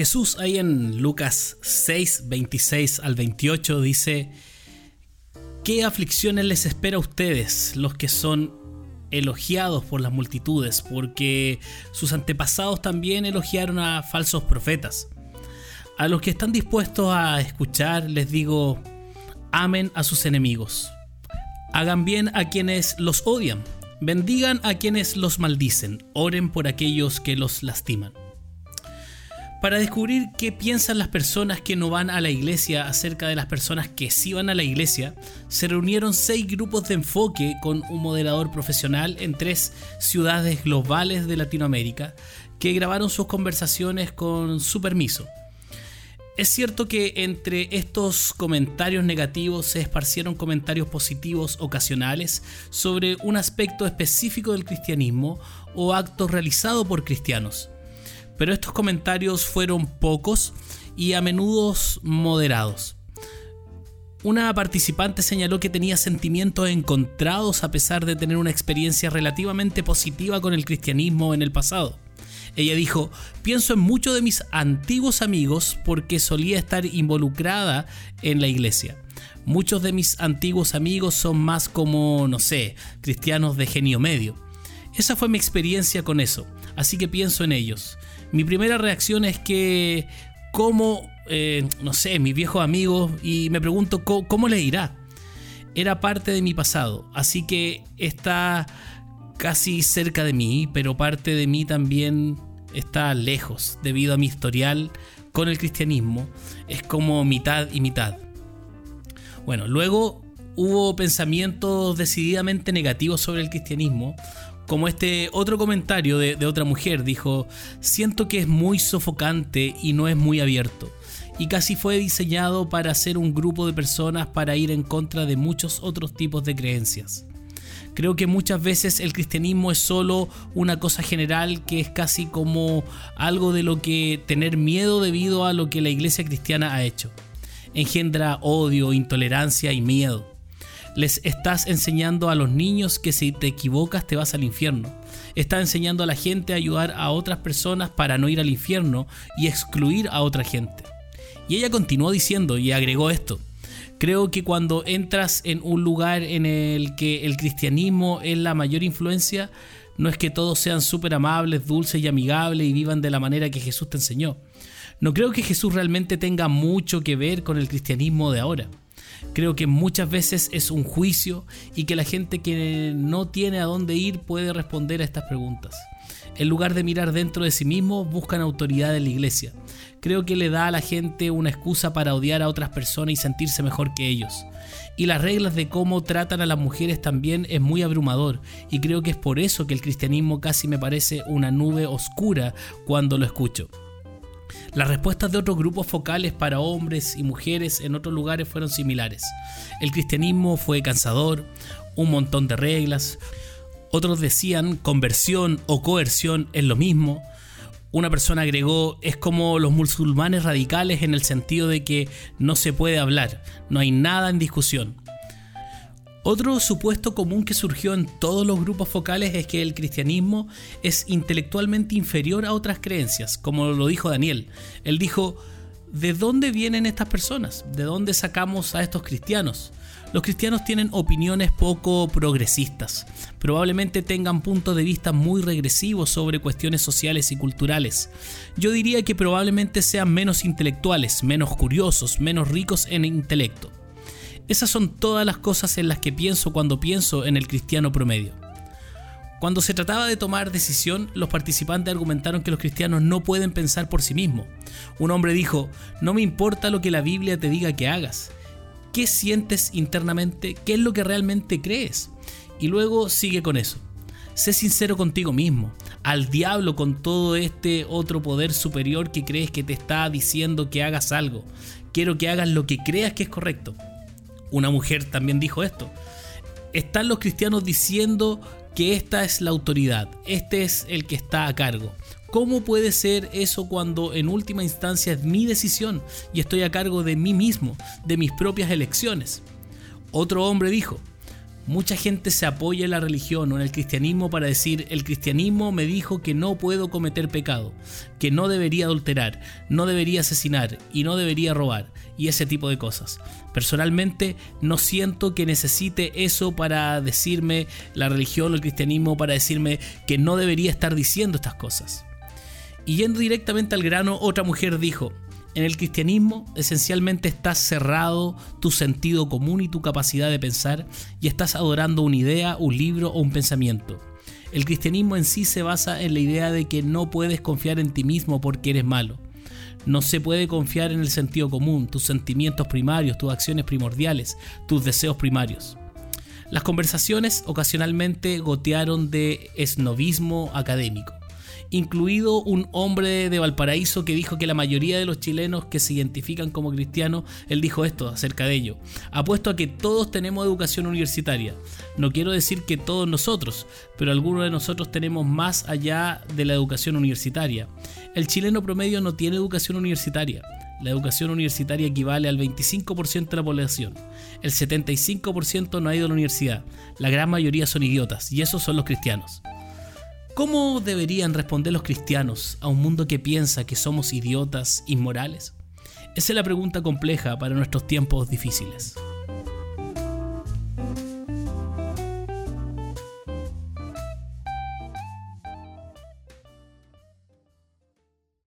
Jesús ahí en Lucas 6, 26 al 28 dice, ¿qué aflicciones les espera a ustedes, los que son elogiados por las multitudes? Porque sus antepasados también elogiaron a falsos profetas. A los que están dispuestos a escuchar les digo, amen a sus enemigos, hagan bien a quienes los odian, bendigan a quienes los maldicen, oren por aquellos que los lastiman para descubrir qué piensan las personas que no van a la iglesia acerca de las personas que sí van a la iglesia, se reunieron seis grupos de enfoque con un moderador profesional en tres ciudades globales de Latinoamérica que grabaron sus conversaciones con su permiso. Es cierto que entre estos comentarios negativos se esparcieron comentarios positivos ocasionales sobre un aspecto específico del cristianismo o actos realizados por cristianos pero estos comentarios fueron pocos y a menudo moderados. Una participante señaló que tenía sentimientos encontrados a pesar de tener una experiencia relativamente positiva con el cristianismo en el pasado. Ella dijo, pienso en muchos de mis antiguos amigos porque solía estar involucrada en la iglesia. Muchos de mis antiguos amigos son más como, no sé, cristianos de genio medio. Esa fue mi experiencia con eso, así que pienso en ellos mi primera reacción es que, como, eh, no sé, mis viejos amigos, y me pregunto cómo, le irá. Era parte de mi pasado, así que está casi cerca de mí, pero parte de mí también está lejos debido a mi historial con el cristianismo. Es como mitad y mitad. Bueno, luego hubo pensamientos decididamente negativos sobre el cristianismo, como este otro comentario de, otra mujer dijo, siento que es muy sofocante y no es muy abierto y casi fue diseñado para ser un grupo de personas para ir en contra de muchos otros tipos de creencias. Creo que muchas veces el cristianismo es solo una cosa general que es casi como algo de lo que tener miedo debido a lo que la iglesia cristiana ha hecho. Engendra odio, intolerancia y miedo les estás enseñando a los niños que si te equivocas te vas al infierno. Estás enseñando a la gente a ayudar a otras personas para no ir al infierno y excluir a otra gente. Y ella continuó diciendo y agregó esto. Creo que cuando entras en un lugar en el que el cristianismo es la mayor influencia, no es que todos sean súper amables, dulces y amigables y vivan de la manera que Jesús te enseñó. No creo que Jesús realmente tenga mucho que ver con el cristianismo de ahora. Creo que muchas veces es un juicio y que la gente que no tiene a dónde ir puede responder a estas preguntas. En lugar de mirar dentro de sí mismo, buscan autoridad en la iglesia. Creo que le da a la gente una excusa para odiar a otras personas y sentirse mejor que ellos. Y las reglas de cómo tratan a las mujeres también es muy abrumador y creo que es por eso que el cristianismo casi me parece una nube oscura cuando lo escucho. Las respuestas de otros grupos focales para hombres y mujeres en otros lugares fueron similares. El cristianismo fue cansador, un montón de reglas. Otros decían conversión o coerción es lo mismo. Una persona agregó, es como los musulmanes radicales en el sentido de que no se puede hablar, no hay nada en discusión. Otro supuesto común que surgió en todos los grupos focales es que el cristianismo es intelectualmente inferior a otras creencias, como lo dijo Daniel. Él dijo, ¿de dónde vienen estas personas? ¿De dónde sacamos a estos cristianos? Los cristianos tienen opiniones poco progresistas, probablemente tengan puntos de vista muy regresivos sobre cuestiones sociales y culturales. Yo diría que probablemente sean menos intelectuales, menos curiosos, menos ricos en intelecto. Esas son todas las cosas en las que pienso cuando pienso en el cristiano promedio. Cuando se trataba de tomar decisión, los participantes argumentaron que los cristianos no pueden pensar por sí mismos. Un hombre dijo, no me importa lo que la Biblia te diga que hagas. ¿Qué sientes internamente? ¿Qué es lo que realmente crees? Y luego sigue con eso. Sé sincero contigo mismo. Al diablo con todo este otro poder superior que crees que te está diciendo que hagas algo. Quiero que hagas lo que creas que es correcto una mujer también dijo esto. Están los cristianos diciendo que esta es la autoridad, este es el que está a cargo. ¿Cómo puede ser eso cuando en última instancia es mi decisión y estoy a cargo de mí mismo, de mis propias elecciones? Otro hombre dijo, Mucha gente se apoya en la religión o en el cristianismo para decir, el cristianismo me dijo que no puedo cometer pecado, que no debería adulterar, no debería asesinar y no debería robar y ese tipo de cosas. Personalmente no siento que necesite eso para decirme la religión o el cristianismo, para decirme que no debería estar diciendo estas cosas. Y yendo directamente al grano, otra mujer dijo, en el cristianismo esencialmente estás cerrado tu sentido común y tu capacidad de pensar y estás adorando una idea, un libro o un pensamiento. El cristianismo en sí se basa en la idea de que no puedes confiar en ti mismo porque eres malo. No se puede confiar en el sentido común, tus sentimientos primarios, tus acciones primordiales, tus deseos primarios. Las conversaciones ocasionalmente gotearon de esnovismo académico incluido un hombre de Valparaíso que dijo que la mayoría de los chilenos que se identifican como cristianos, él dijo esto acerca de ello. Apuesto a que todos tenemos educación universitaria. No quiero decir que todos nosotros, pero algunos de nosotros tenemos más allá de la educación universitaria. El chileno promedio no tiene educación universitaria. La educación universitaria equivale al 25% de la población. El 75% no ha ido a la universidad. La gran mayoría son idiotas, y esos son los cristianos. ¿Cómo deberían responder los cristianos a un mundo que piensa que somos idiotas inmorales? Esa es la pregunta compleja para nuestros tiempos difíciles.